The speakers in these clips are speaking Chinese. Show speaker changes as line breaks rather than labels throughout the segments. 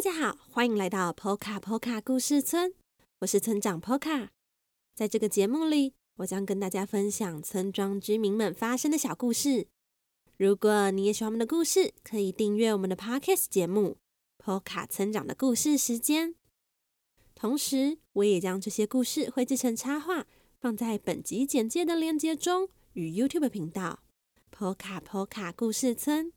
大家好，欢迎来到 Poca Poca 故事村，我是村长 Poca。在这个节目里，我将跟大家分享村庄居民们发生的小故事。如果你也喜欢我们的故事，可以订阅我们的 Podcast 节目 Poca 村长的故事时间。同时，我也将这些故事绘制成插画，放在本集简介的链接中与 YouTube 频道 Poca Poca 故事村。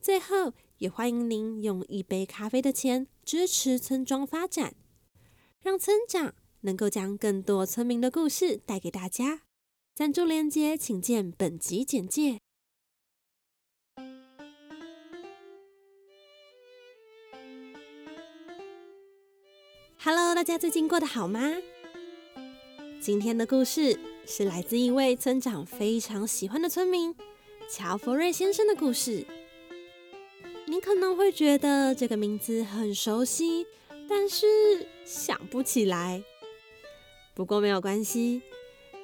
最后，也欢迎您用一杯咖啡的钱支持村庄发展，让村长能够将更多村民的故事带给大家。赞助链接请见本集简介。Hello，大家最近过得好吗？今天的故事是来自一位村长非常喜欢的村民乔佛瑞先生的故事。你可能会觉得这个名字很熟悉，但是想不起来。不过没有关系，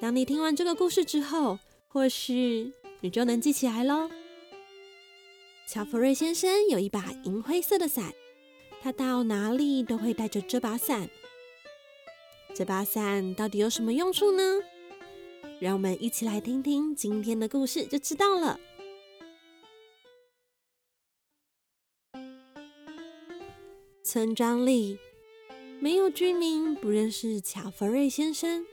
当你听完这个故事之后，或许你就能记起来喽。乔佛瑞先生有一把银灰色的伞，他到哪里都会带着这把伞。这把伞到底有什么用处呢？让我们一起来听听今天的故事，就知道了。村庄里没有居民不认识乔佛瑞先生。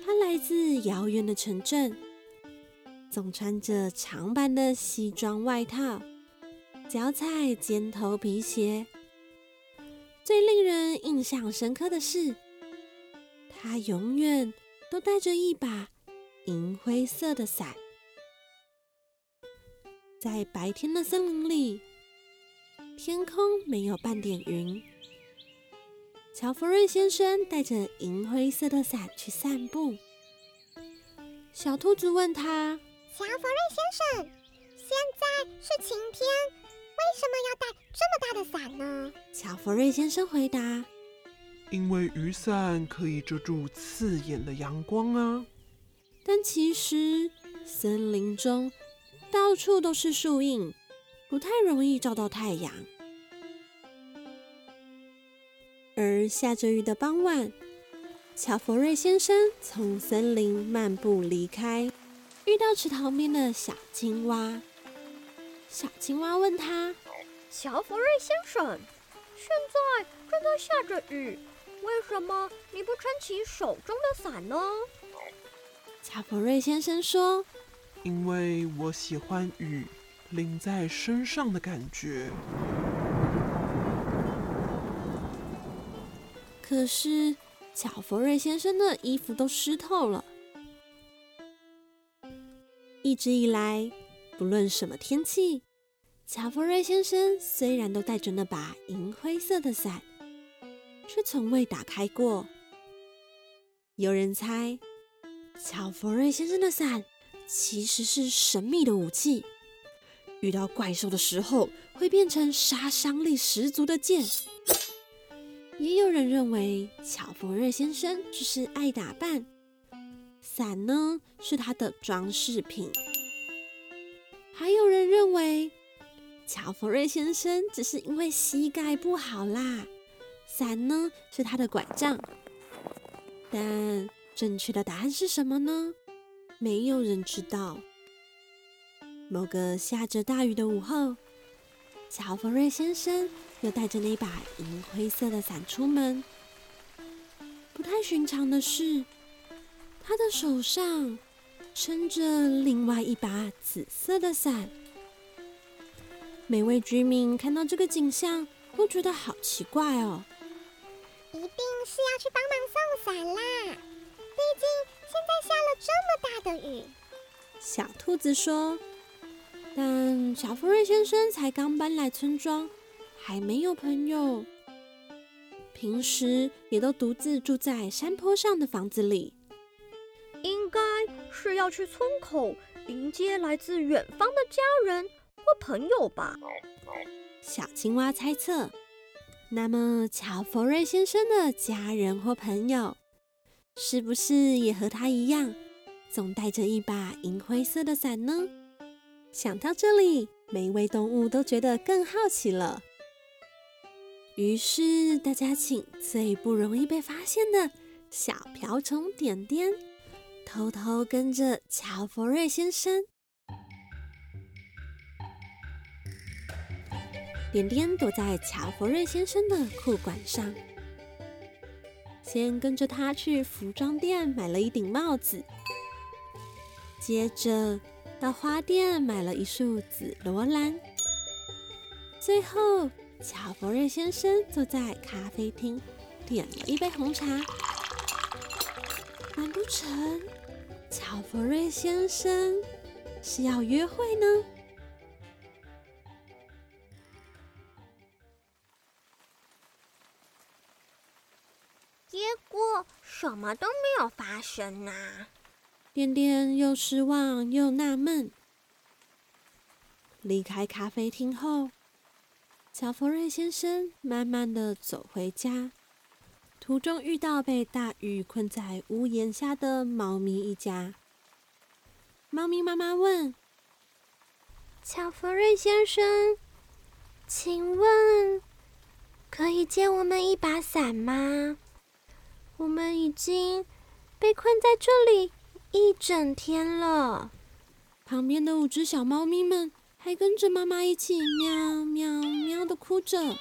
他来自遥远的城镇，总穿着长版的西装外套，脚踩尖头皮鞋。最令人印象深刻的是，他永远都带着一把银灰色的伞。在白天的森林里。天空没有半点云。乔佛瑞先生带着银灰色的伞去散步。小兔子问他：“
乔佛瑞先生，现在是晴天，为什么要带这么大的伞呢？”
乔佛瑞先生回答：“
因为雨伞可以遮住刺眼的阳光啊。”
但其实森林中到处都是树荫。不太容易照到太阳，而下着雨的傍晚，乔佛瑞先生从森林漫步离开，遇到池塘边的小青蛙。小青蛙问他：“
乔佛瑞先生，现在正在下着雨，为什么你不撑起手中的伞呢？”
乔佛瑞先生说：“
因为我喜欢雨。”淋在身上的感觉。
可是，乔佛瑞先生的衣服都湿透了。一直以来，不论什么天气，乔佛瑞先生虽然都带着那把银灰色的伞，却从未打开过。有人猜，乔佛瑞先生的伞其实是神秘的武器。遇到怪兽的时候，会变成杀伤力十足的剑。也有人认为乔佛瑞先生只是爱打扮，伞呢是他的装饰品。还有人认为乔佛瑞先生只是因为膝盖不好啦，伞呢是他的拐杖。但正确的答案是什么呢？没有人知道。某个下着大雨的午后，乔佛瑞先生又带着那把银灰色的伞出门。不太寻常的是，他的手上撑着另外一把紫色的伞。每位居民看到这个景象，都觉得好奇怪哦。
一定是要去帮忙送伞啦！毕竟现在下了这么大的雨。
小兔子说。但乔佛瑞先生才刚搬来村庄，还没有朋友，平时也都独自住在山坡上的房子里。
应该是要去村口迎接来自远方的家人或朋友吧？
小青蛙猜测。那么，乔佛瑞先生的家人或朋友，是不是也和他一样，总带着一把银灰色的伞呢？想到这里，每一位动物都觉得更好奇了。于是大家请最不容易被发现的小瓢虫点点，偷偷跟着乔佛瑞先生。点点躲在乔佛瑞先生的裤管上，先跟着他去服装店买了一顶帽子，接着到花店买了一束紫罗兰，最后乔佛瑞先生坐在咖啡厅点了一杯红茶。难不成乔佛瑞先生是要约会呢？
结果什么都没有发生啊！
点点又失望又纳闷。离开咖啡厅后，乔佛瑞先生慢慢的走回家，途中遇到被大雨困在屋檐下的猫咪一家。猫咪妈妈问：“
乔佛瑞先生，请问可以借我们一把伞吗？”我们已经被困在这里一整天了。
旁边的五只小猫咪们还跟着妈妈一起喵喵喵的哭着。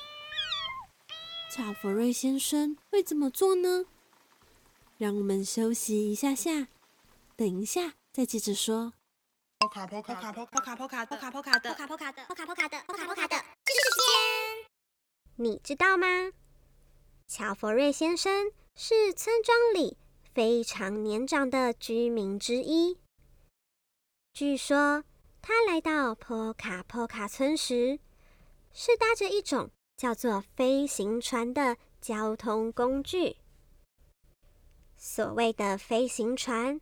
乔佛瑞先生会怎么做呢？让我们休息一下下，等一下再接着说。
波卡波卡波卡波卡波卡波卡波卡的波卡波卡的波卡波卡的波卡波卡的，这是时间。
你知道吗？乔佛瑞先生。是村庄里非常年长的居民之一。据说他来到波卡波卡村时，是搭着一种叫做飞行船的交通工具。所谓的飞行船，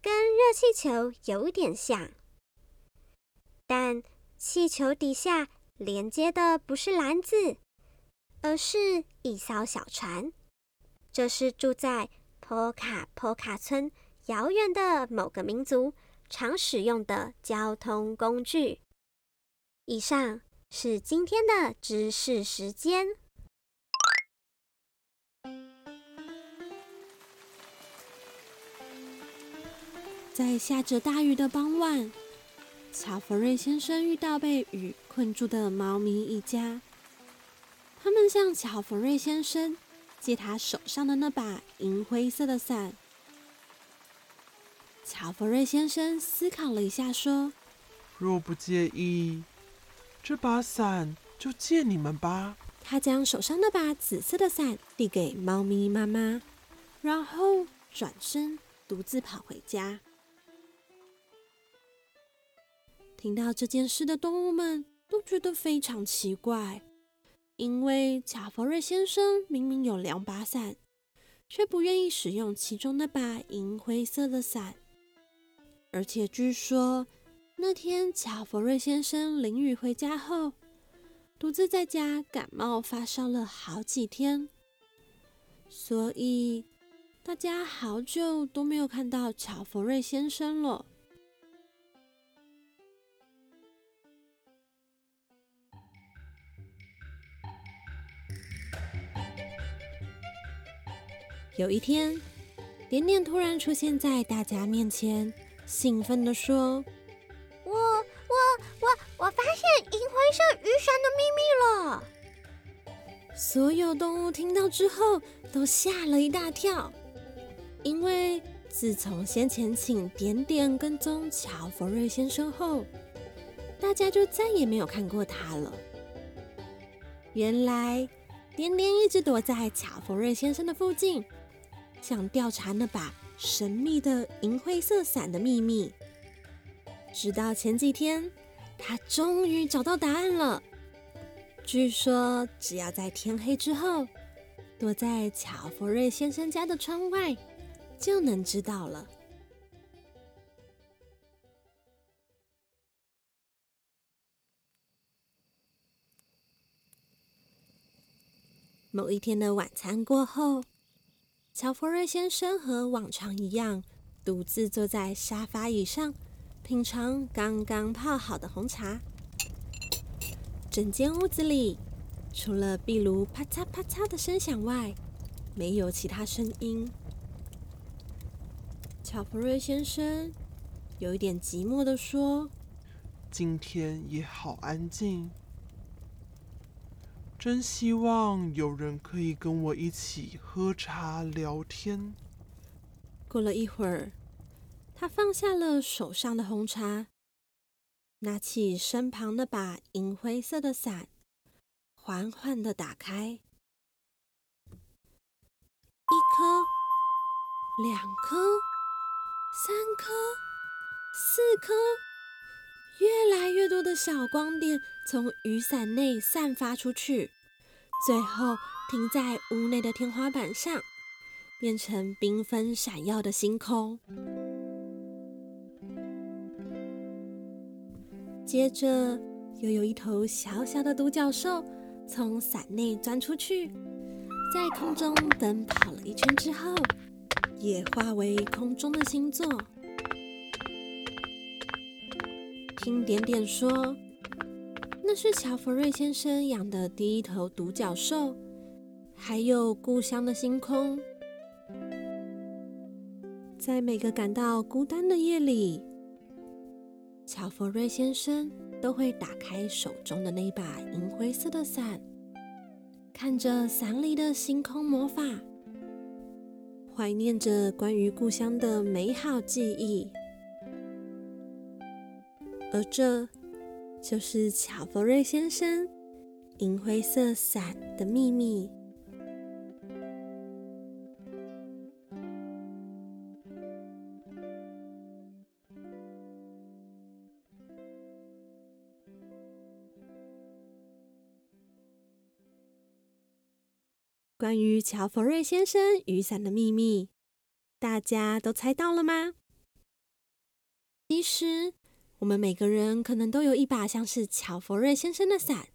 跟热气球有点像，但气球底下连接的不是篮子，而是一艘小船。这是住在波卡波卡村遥远的某个民族常使用的交通工具。以上是今天的知识时间。
在下着大雨的傍晚，乔弗瑞先生遇到被雨困住的猫咪一家，他们向乔弗瑞先生。借他手上的那把银灰色的伞，乔佛瑞先生思考了一下，说：“
若不介意，这把伞就借你们吧。”
他将手上那把紫色的伞递给猫咪妈妈，然后转身独自跑回家。听到这件事的动物们都觉得非常奇怪。因为乔佛瑞先生明明有两把伞，却不愿意使用其中那把银灰色的伞。而且据说那天乔佛瑞先生淋雨回家后，独自在家感冒发烧了好几天，所以大家好久都没有看到乔佛瑞先生了。有一天，点点突然出现在大家面前，兴奋地说：“
我、我、我、我发现银灰色雨伞的秘密了！”
所有动物听到之后都吓了一大跳，因为自从先前请点点跟踪乔佛瑞先生后，大家就再也没有看过他了。原来，点点一直躲在乔佛瑞先生的附近。想调查那把神秘的银灰色伞的秘密，直到前几天，他终于找到答案了。据说，只要在天黑之后，躲在乔佛瑞先生家的窗外，就能知道了。某一天的晚餐过后。乔佛瑞先生和往常一样，独自坐在沙发椅上，品尝刚刚泡好的红茶。整间屋子里除了壁炉啪嚓啪嚓的声响外，没有其他声音。乔弗瑞先生有一点寂寞地说：“
今天也好安静，真希望有人可以跟我一起喝茶聊天。”
过了一会儿，他放下了手上的红茶，拿起身旁那把银灰色的伞，缓缓地打开。一颗，两颗。三颗，四颗，越来越多的小光点从雨伞内散发出去，最后停在屋内的天花板上，变成缤纷闪耀的星空。接着，又有一头小小的独角兽从伞内钻出去，在空中奔跑了一圈之后。也化为空中的星座。听点点说，那是乔弗瑞先生养的第一头独角兽，还有故乡的星空。在每个感到孤单的夜里，乔弗瑞先生都会打开手中的那把银灰色的伞，看着伞里的星空魔法。怀念着关于故乡的美好记忆，而这就是乔弗瑞先生银灰色伞的秘密。关于乔弗瑞先生雨伞的秘密，大家都猜到了吗？其实，我们每个人可能都有一把像是乔佛瑞先生的伞，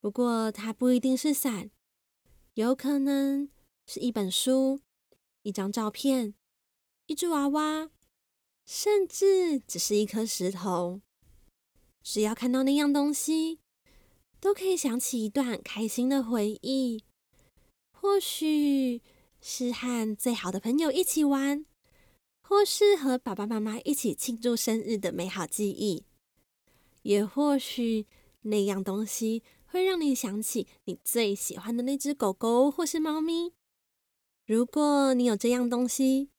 不过它不一定是伞，有可能是一本书、一张照片、一只娃娃，甚至只是一颗石头。只要看到那样东西，都可以想起一段开心的回忆。或许是和最好的朋友一起玩，或是和爸爸妈妈一起庆祝生日的美好记忆，也或许那样东西会让你想起你最喜欢的那只狗狗或是猫咪。如果你有这样东西，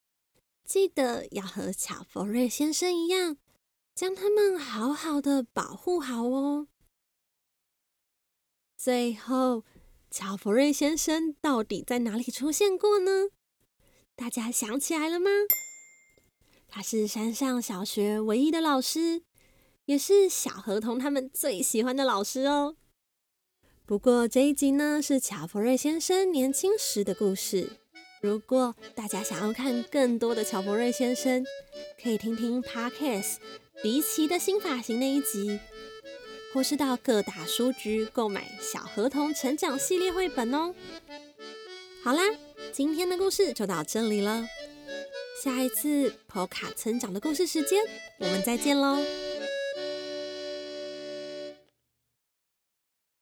记得要和乔弗瑞先生一样，将它们好好的保护好哦。最后。乔弗瑞先生到底在哪里出现过呢？大家想起来了吗？他是山上小学唯一的老师，也是小河童他们最喜欢的老师哦。不过这一集呢，是乔弗瑞先生年轻时的故事。如果大家想要看更多的乔弗瑞先生，可以听听 Podcast《迪奇的新发型》那一集。或是到各大书局购买《小河童成长系列》绘本哦。好啦，今天的故事就到这里了。下一次普卡村长的故事时间，我们再见喽。